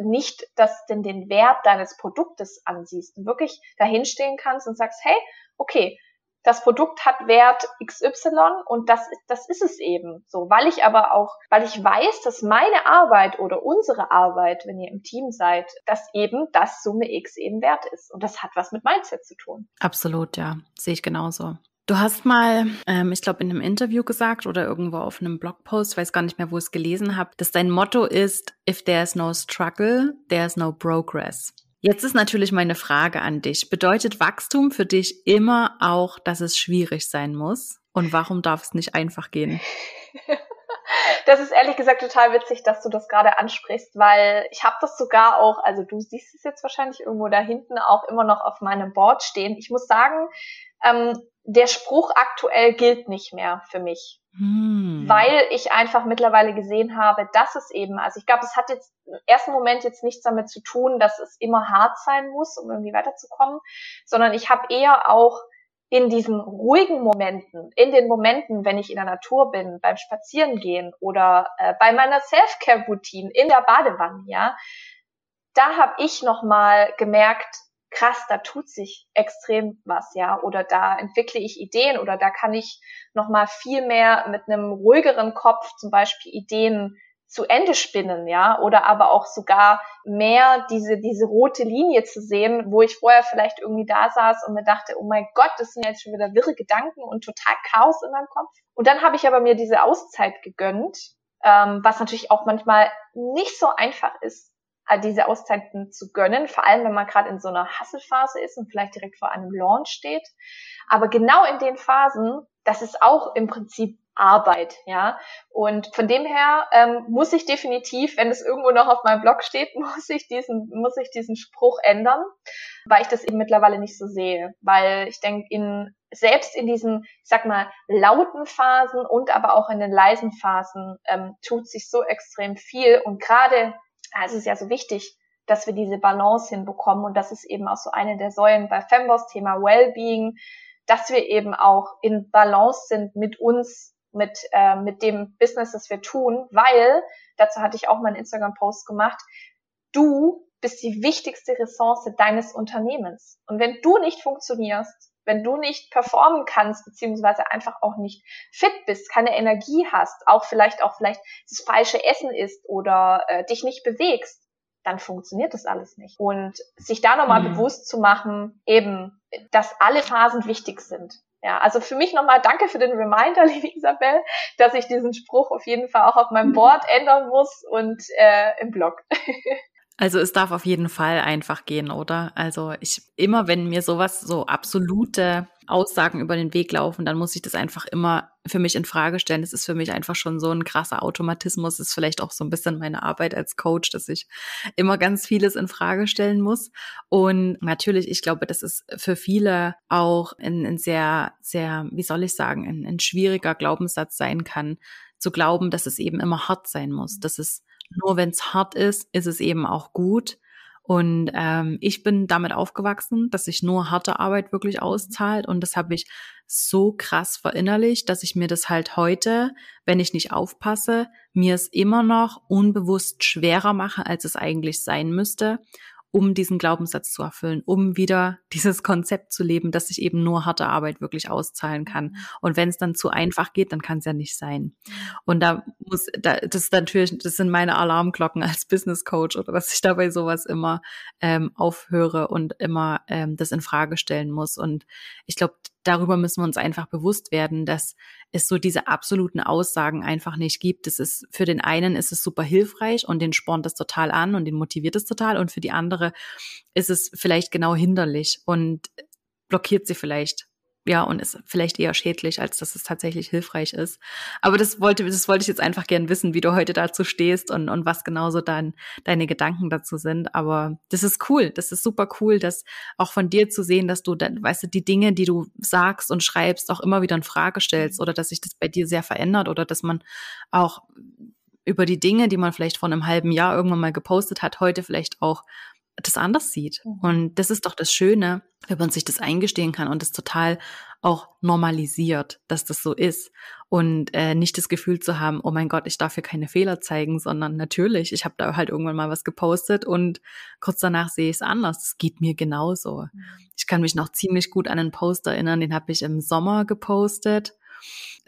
[SPEAKER 2] nicht das, denn den Wert deines Produktes ansiehst und wirklich dahinstehen kannst und sagst, hey, okay, das Produkt hat Wert XY und das, das ist es eben so, weil ich aber auch, weil ich weiß, dass meine Arbeit oder unsere Arbeit, wenn ihr im Team seid, dass eben das Summe X eben wert ist. Und das hat was mit Mindset zu tun.
[SPEAKER 1] Absolut, ja. Sehe ich genauso. Du hast mal, ähm, ich glaube, in einem Interview gesagt oder irgendwo auf einem Blogpost, weiß gar nicht mehr, wo ich es gelesen habe, dass dein Motto ist, if there's no struggle, there's no progress. Jetzt ist natürlich meine Frage an dich. Bedeutet Wachstum für dich immer auch, dass es schwierig sein muss? Und warum darf es nicht einfach gehen?
[SPEAKER 2] Das ist ehrlich gesagt total witzig, dass du das gerade ansprichst, weil ich habe das sogar auch, also du siehst es jetzt wahrscheinlich irgendwo da hinten auch immer noch auf meinem Board stehen. Ich muss sagen, ähm, der Spruch aktuell gilt nicht mehr für mich. Hm. Weil ich einfach mittlerweile gesehen habe, dass es eben, also ich glaube, es hat jetzt im ersten Moment jetzt nichts damit zu tun, dass es immer hart sein muss, um irgendwie weiterzukommen, sondern ich habe eher auch in diesen ruhigen Momenten, in den Momenten, wenn ich in der Natur bin, beim Spazierengehen oder äh, bei meiner Self-Care-Routine in der Badewanne, ja, da habe ich nochmal gemerkt, krass, da tut sich extrem was, ja, oder da entwickle ich Ideen oder da kann ich noch mal viel mehr mit einem ruhigeren Kopf zum Beispiel Ideen zu Ende spinnen, ja, oder aber auch sogar mehr diese, diese rote Linie zu sehen, wo ich vorher vielleicht irgendwie da saß und mir dachte, oh mein Gott, das sind jetzt schon wieder wirre Gedanken und total Chaos in meinem Kopf. Und dann habe ich aber mir diese Auszeit gegönnt, ähm, was natürlich auch manchmal nicht so einfach ist, diese Auszeiten zu gönnen, vor allem wenn man gerade in so einer Hasselphase ist und vielleicht direkt vor einem Launch steht. Aber genau in den Phasen, das ist auch im Prinzip Arbeit, ja. Und von dem her ähm, muss ich definitiv, wenn es irgendwo noch auf meinem Blog steht, muss ich diesen, muss ich diesen Spruch ändern, weil ich das eben mittlerweile nicht so sehe. Weil ich denke, in selbst in diesen, ich sag mal, lauten Phasen und aber auch in den leisen Phasen ähm, tut sich so extrem viel. Und gerade es ist ja so wichtig, dass wir diese Balance hinbekommen und das ist eben auch so eine der Säulen bei Femboss, Thema Wellbeing, dass wir eben auch in Balance sind mit uns, mit, äh, mit dem Business, das wir tun, weil, dazu hatte ich auch mal einen Instagram-Post gemacht, du bist die wichtigste Ressource deines Unternehmens. Und wenn du nicht funktionierst, wenn du nicht performen kannst, beziehungsweise einfach auch nicht fit bist, keine Energie hast, auch vielleicht auch vielleicht das falsche Essen isst oder äh, dich nicht bewegst, dann funktioniert das alles nicht. Und sich da nochmal mhm. bewusst zu machen, eben, dass alle Phasen wichtig sind. Ja, also für mich nochmal danke für den Reminder, liebe Isabel, dass ich diesen Spruch auf jeden Fall auch auf meinem Board ändern muss und äh, im Blog.
[SPEAKER 1] Also es darf auf jeden Fall einfach gehen, oder? Also ich immer, wenn mir sowas so absolute Aussagen über den Weg laufen, dann muss ich das einfach immer für mich in Frage stellen. Das ist für mich einfach schon so ein krasser Automatismus. Das ist vielleicht auch so ein bisschen meine Arbeit als Coach, dass ich immer ganz vieles in Frage stellen muss. Und natürlich, ich glaube, das ist für viele auch ein, ein sehr, sehr, wie soll ich sagen, ein, ein schwieriger Glaubenssatz sein kann, zu glauben, dass es eben immer hart sein muss, dass es nur wenn es hart ist, ist es eben auch gut. Und ähm, ich bin damit aufgewachsen, dass sich nur harte Arbeit wirklich auszahlt. Und das habe ich so krass verinnerlicht, dass ich mir das halt heute, wenn ich nicht aufpasse, mir es immer noch unbewusst schwerer mache, als es eigentlich sein müsste um diesen Glaubenssatz zu erfüllen, um wieder dieses Konzept zu leben, dass sich eben nur harte Arbeit wirklich auszahlen kann. Mhm. Und wenn es dann zu einfach geht, dann kann es ja nicht sein. Mhm. Und da muss, da, das ist natürlich, das sind meine Alarmglocken als Business Coach oder dass ich dabei sowas immer ähm, aufhöre und immer ähm, das in Frage stellen muss. Und ich glaube, darüber müssen wir uns einfach bewusst werden, dass es so diese absoluten Aussagen einfach nicht gibt. Das ist für den einen ist es super hilfreich und den spornt das total an und den motiviert es total und für die andere ist es vielleicht genau hinderlich und blockiert sie vielleicht ja, und ist vielleicht eher schädlich, als dass es tatsächlich hilfreich ist. Aber das wollte, das wollte ich jetzt einfach gern wissen, wie du heute dazu stehst und, und was genauso dein, deine Gedanken dazu sind. Aber das ist cool. Das ist super cool, das auch von dir zu sehen, dass du dann, weißt du, die Dinge, die du sagst und schreibst, auch immer wieder in Frage stellst oder dass sich das bei dir sehr verändert oder dass man auch über die Dinge, die man vielleicht vor einem halben Jahr irgendwann mal gepostet hat, heute vielleicht auch das anders sieht. Mhm. Und das ist doch das Schöne, wenn man sich das eingestehen kann und es total auch normalisiert, dass das so ist und äh, nicht das Gefühl zu haben, oh mein Gott, ich darf hier keine Fehler zeigen, sondern natürlich, ich habe da halt irgendwann mal was gepostet und kurz danach sehe ich es anders. Es geht mir genauso. Mhm. Ich kann mich noch ziemlich gut an einen Post erinnern, den habe ich im Sommer gepostet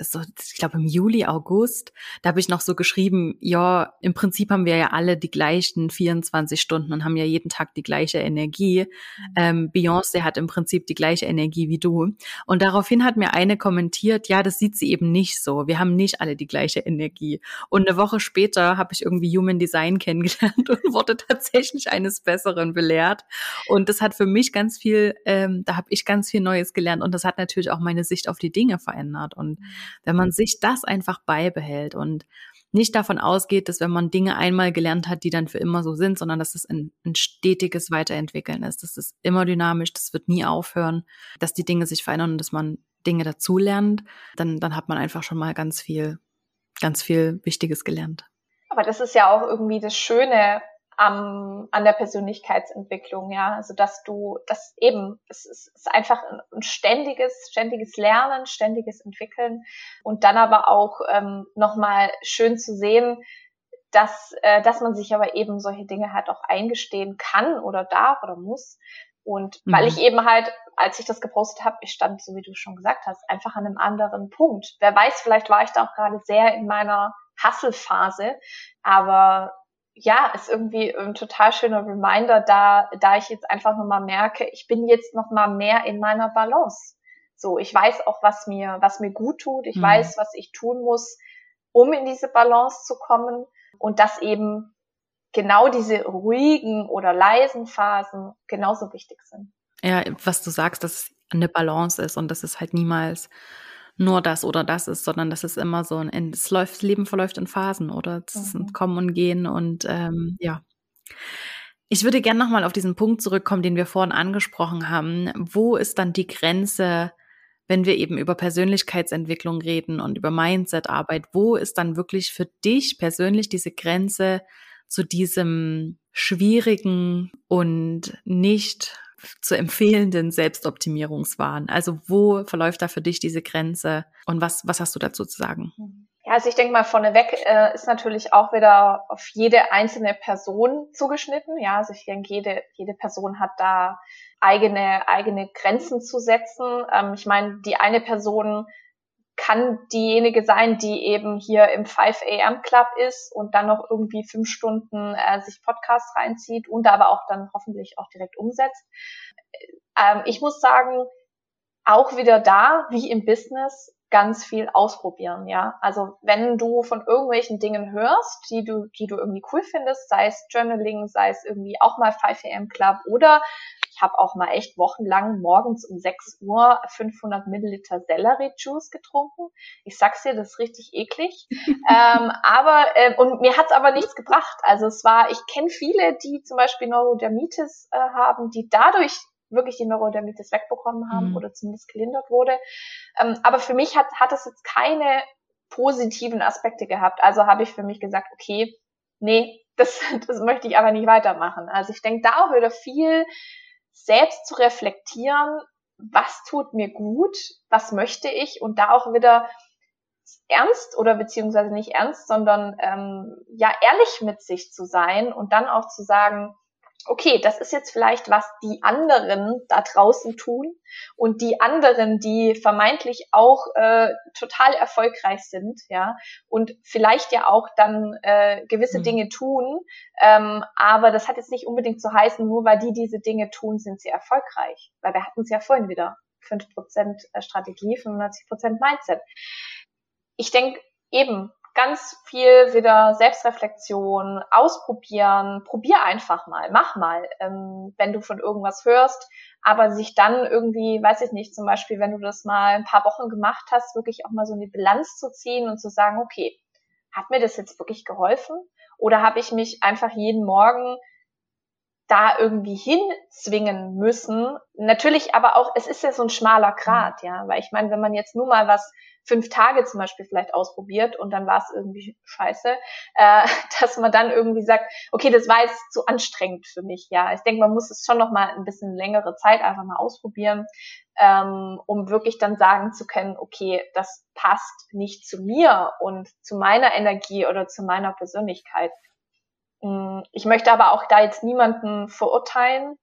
[SPEAKER 1] so, ich glaube im Juli, August, da habe ich noch so geschrieben, ja, im Prinzip haben wir ja alle die gleichen 24 Stunden und haben ja jeden Tag die gleiche Energie. Mhm. Ähm, Beyoncé hat im Prinzip die gleiche Energie wie du. Und daraufhin hat mir eine kommentiert, ja, das sieht sie eben nicht so. Wir haben nicht alle die gleiche Energie. Und eine Woche später habe ich irgendwie Human Design kennengelernt und wurde tatsächlich eines Besseren belehrt. Und das hat für mich ganz viel, ähm, da habe ich ganz viel Neues gelernt und das hat natürlich auch meine Sicht auf die Dinge verändert. Und mhm. Wenn man sich das einfach beibehält und nicht davon ausgeht, dass wenn man Dinge einmal gelernt hat, die dann für immer so sind, sondern dass es ein, ein stetiges Weiterentwickeln ist. Das ist immer dynamisch, das wird nie aufhören, dass die Dinge sich verändern und dass man Dinge dazulernt, dann, dann hat man einfach schon mal ganz viel, ganz viel Wichtiges gelernt.
[SPEAKER 2] Aber das ist ja auch irgendwie das Schöne am, an der Persönlichkeitsentwicklung, ja. Also dass du, das eben, es ist, ist einfach ein ständiges, ständiges Lernen, ständiges Entwickeln und dann aber auch ähm, nochmal schön zu sehen, dass, äh, dass man sich aber eben solche Dinge halt auch eingestehen kann oder darf oder muss. Und mhm. weil ich eben halt, als ich das gepostet habe, ich stand, so wie du schon gesagt hast, einfach an einem anderen Punkt. Wer weiß, vielleicht war ich da auch gerade sehr in meiner Hasselphase, aber ja, ist irgendwie ein total schöner Reminder, da, da ich jetzt einfach nochmal merke, ich bin jetzt nochmal mehr in meiner Balance. So, ich weiß auch, was mir, was mir gut tut. Ich mhm. weiß, was ich tun muss, um in diese Balance zu kommen. Und dass eben genau diese ruhigen oder leisen Phasen genauso wichtig sind.
[SPEAKER 1] Ja, was du sagst, dass es eine Balance ist und dass es halt niemals nur das oder das ist, sondern das ist immer so ein, es läuft, das Leben verläuft in Phasen oder es ist ein mhm. Kommen und Gehen und ähm, ja. Ich würde gerne nochmal auf diesen Punkt zurückkommen, den wir vorhin angesprochen haben. Wo ist dann die Grenze, wenn wir eben über Persönlichkeitsentwicklung reden und über Mindsetarbeit? Wo ist dann wirklich für dich persönlich diese Grenze zu diesem schwierigen und nicht zu empfehlenden Selbstoptimierungswahn? Also wo verläuft da für dich diese Grenze und was, was hast du dazu zu sagen?
[SPEAKER 2] Ja, also ich denke mal, vorneweg äh, ist natürlich auch wieder auf jede einzelne Person zugeschnitten. Ja, also ich denke, jede, jede Person hat da eigene, eigene Grenzen zu setzen. Ähm, ich meine, die eine Person kann diejenige sein, die eben hier im 5 AM Club ist und dann noch irgendwie fünf Stunden äh, sich Podcasts reinzieht und aber auch dann hoffentlich auch direkt umsetzt. Ähm, ich muss sagen, auch wieder da, wie im Business, ganz viel ausprobieren, ja. Also wenn du von irgendwelchen Dingen hörst, die du, die du irgendwie cool findest, sei es Journaling, sei es irgendwie auch mal 5 am Club oder ich habe auch mal echt wochenlang morgens um 6 Uhr 500 Milliliter Sellerie-Juice getrunken. Ich sag's dir, das ist richtig eklig. ähm, aber äh, und mir hat's aber nichts gebracht. Also es war, ich kenne viele, die zum Beispiel Neurodermitis äh, haben, die dadurch wirklich die Neurodermitis wegbekommen haben mhm. oder zumindest gelindert wurde. Ähm, aber für mich hat, hat es jetzt keine positiven Aspekte gehabt. Also habe ich für mich gesagt, okay, nee, das, das möchte ich aber nicht weitermachen. Also ich denke da auch wieder viel selbst zu reflektieren, was tut mir gut, was möchte ich und da auch wieder ernst oder beziehungsweise nicht ernst, sondern ähm, ja ehrlich mit sich zu sein und dann auch zu sagen, okay, das ist jetzt vielleicht, was die anderen da draußen tun und die anderen, die vermeintlich auch äh, total erfolgreich sind, ja, und vielleicht ja auch dann äh, gewisse mhm. Dinge tun, ähm, aber das hat jetzt nicht unbedingt zu heißen, nur weil die diese Dinge tun, sind sie erfolgreich, weil wir hatten es ja vorhin wieder, 5% äh, Strategie, 95% Mindset. Ich denke eben, ganz viel wieder Selbstreflexion, ausprobieren, probier einfach mal, mach mal, ähm, wenn du von irgendwas hörst, aber sich dann irgendwie, weiß ich nicht, zum Beispiel, wenn du das mal ein paar Wochen gemacht hast, wirklich auch mal so eine Bilanz zu ziehen und zu sagen, okay, hat mir das jetzt wirklich geholfen? Oder habe ich mich einfach jeden Morgen da irgendwie hinzwingen müssen. Natürlich aber auch, es ist ja so ein schmaler Grat, ja, weil ich meine, wenn man jetzt nur mal was fünf Tage zum Beispiel vielleicht ausprobiert und dann war es irgendwie scheiße, äh, dass man dann irgendwie sagt, okay, das war jetzt zu anstrengend für mich, ja. Ich denke, man muss es schon noch mal ein bisschen längere Zeit einfach mal ausprobieren, ähm, um wirklich dann sagen zu können, okay, das passt nicht zu mir und zu meiner Energie oder zu meiner Persönlichkeit. Mm, ich möchte aber auch da jetzt niemanden verurteilen,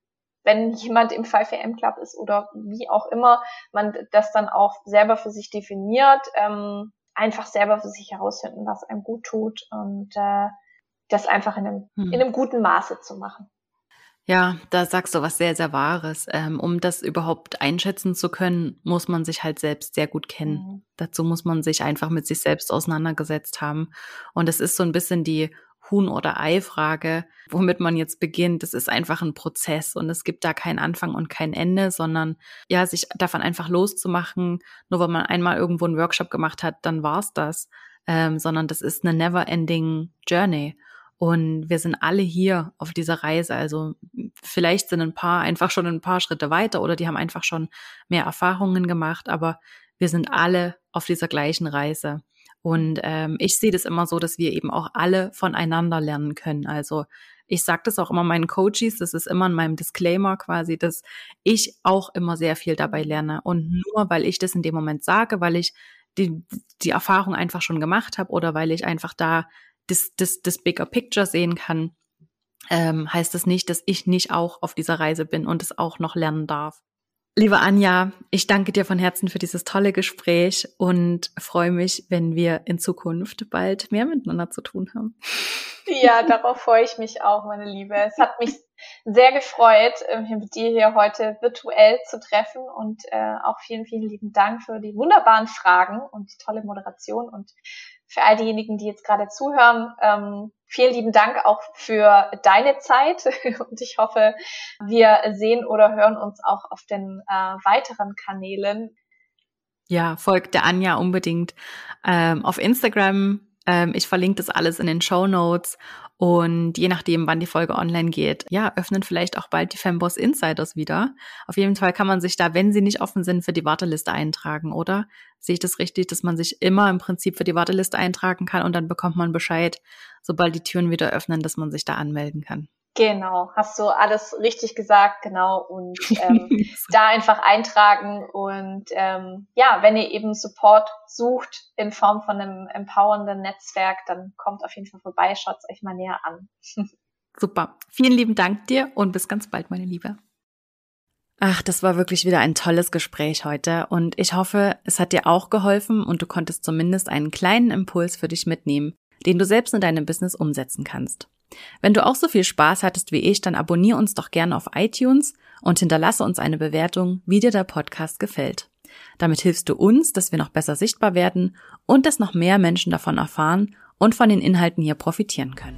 [SPEAKER 2] wenn jemand im 5am Club ist oder wie auch immer, man das dann auch selber für sich definiert, ähm, einfach selber für sich herausfinden, was einem gut tut und äh, das einfach in einem, hm. in einem guten Maße zu machen.
[SPEAKER 1] Ja, da sagst du was sehr, sehr Wahres. Ähm, um das überhaupt einschätzen zu können, muss man sich halt selbst sehr gut kennen. Mhm. Dazu muss man sich einfach mit sich selbst auseinandergesetzt haben. Und es ist so ein bisschen die Huhn- oder Ei-Frage, womit man jetzt beginnt. Das ist einfach ein Prozess und es gibt da keinen Anfang und kein Ende, sondern ja, sich davon einfach loszumachen, nur weil man einmal irgendwo einen Workshop gemacht hat, dann war's das. Ähm, sondern das ist eine never-ending Journey. Und wir sind alle hier auf dieser Reise. Also vielleicht sind ein paar einfach schon ein paar Schritte weiter oder die haben einfach schon mehr Erfahrungen gemacht, aber wir sind alle auf dieser gleichen Reise. Und ähm, ich sehe das immer so, dass wir eben auch alle voneinander lernen können. Also ich sage das auch immer meinen Coaches, das ist immer in meinem Disclaimer quasi, dass ich auch immer sehr viel dabei lerne. Und nur weil ich das in dem Moment sage, weil ich die, die Erfahrung einfach schon gemacht habe oder weil ich einfach da das, das, das Bigger Picture sehen kann, ähm, heißt das nicht, dass ich nicht auch auf dieser Reise bin und es auch noch lernen darf. Liebe Anja, ich danke dir von Herzen für dieses tolle Gespräch und freue mich, wenn wir in Zukunft bald mehr miteinander zu tun haben.
[SPEAKER 2] Ja, darauf freue ich mich auch, meine Liebe. Es hat mich sehr gefreut, ähm, mit dir hier heute virtuell zu treffen und äh, auch vielen, vielen lieben Dank für die wunderbaren Fragen und die tolle Moderation und für all diejenigen, die jetzt gerade zuhören, ähm, vielen lieben Dank auch für deine Zeit und ich hoffe, wir sehen oder hören uns auch auf den äh, weiteren Kanälen.
[SPEAKER 1] Ja, folgt der Anja unbedingt ähm, auf Instagram. Ähm, ich verlinke das alles in den Show Notes und je nachdem, wann die Folge online geht, ja, öffnen vielleicht auch bald die Femboss Insiders wieder. Auf jeden Fall kann man sich da, wenn sie nicht offen sind, für die Warteliste eintragen, oder? Sehe ich das richtig, dass man sich immer im Prinzip für die Warteliste eintragen kann und dann bekommt man Bescheid, sobald die Türen wieder öffnen, dass man sich da anmelden kann.
[SPEAKER 2] Genau, hast du alles richtig gesagt, genau. Und ähm, da einfach eintragen und ähm, ja, wenn ihr eben Support sucht in Form von einem empowernden Netzwerk, dann kommt auf jeden Fall vorbei, schaut es euch mal näher an.
[SPEAKER 1] Super. Vielen lieben Dank dir und bis ganz bald, meine Liebe. Ach, das war wirklich wieder ein tolles Gespräch heute und ich hoffe, es hat dir auch geholfen und du konntest zumindest einen kleinen Impuls für dich mitnehmen, den du selbst in deinem Business umsetzen kannst. Wenn du auch so viel Spaß hattest wie ich, dann abonniere uns doch gerne auf iTunes und hinterlasse uns eine Bewertung, wie dir der Podcast gefällt. Damit hilfst du uns, dass wir noch besser sichtbar werden und dass noch mehr Menschen davon erfahren und von den Inhalten hier profitieren können.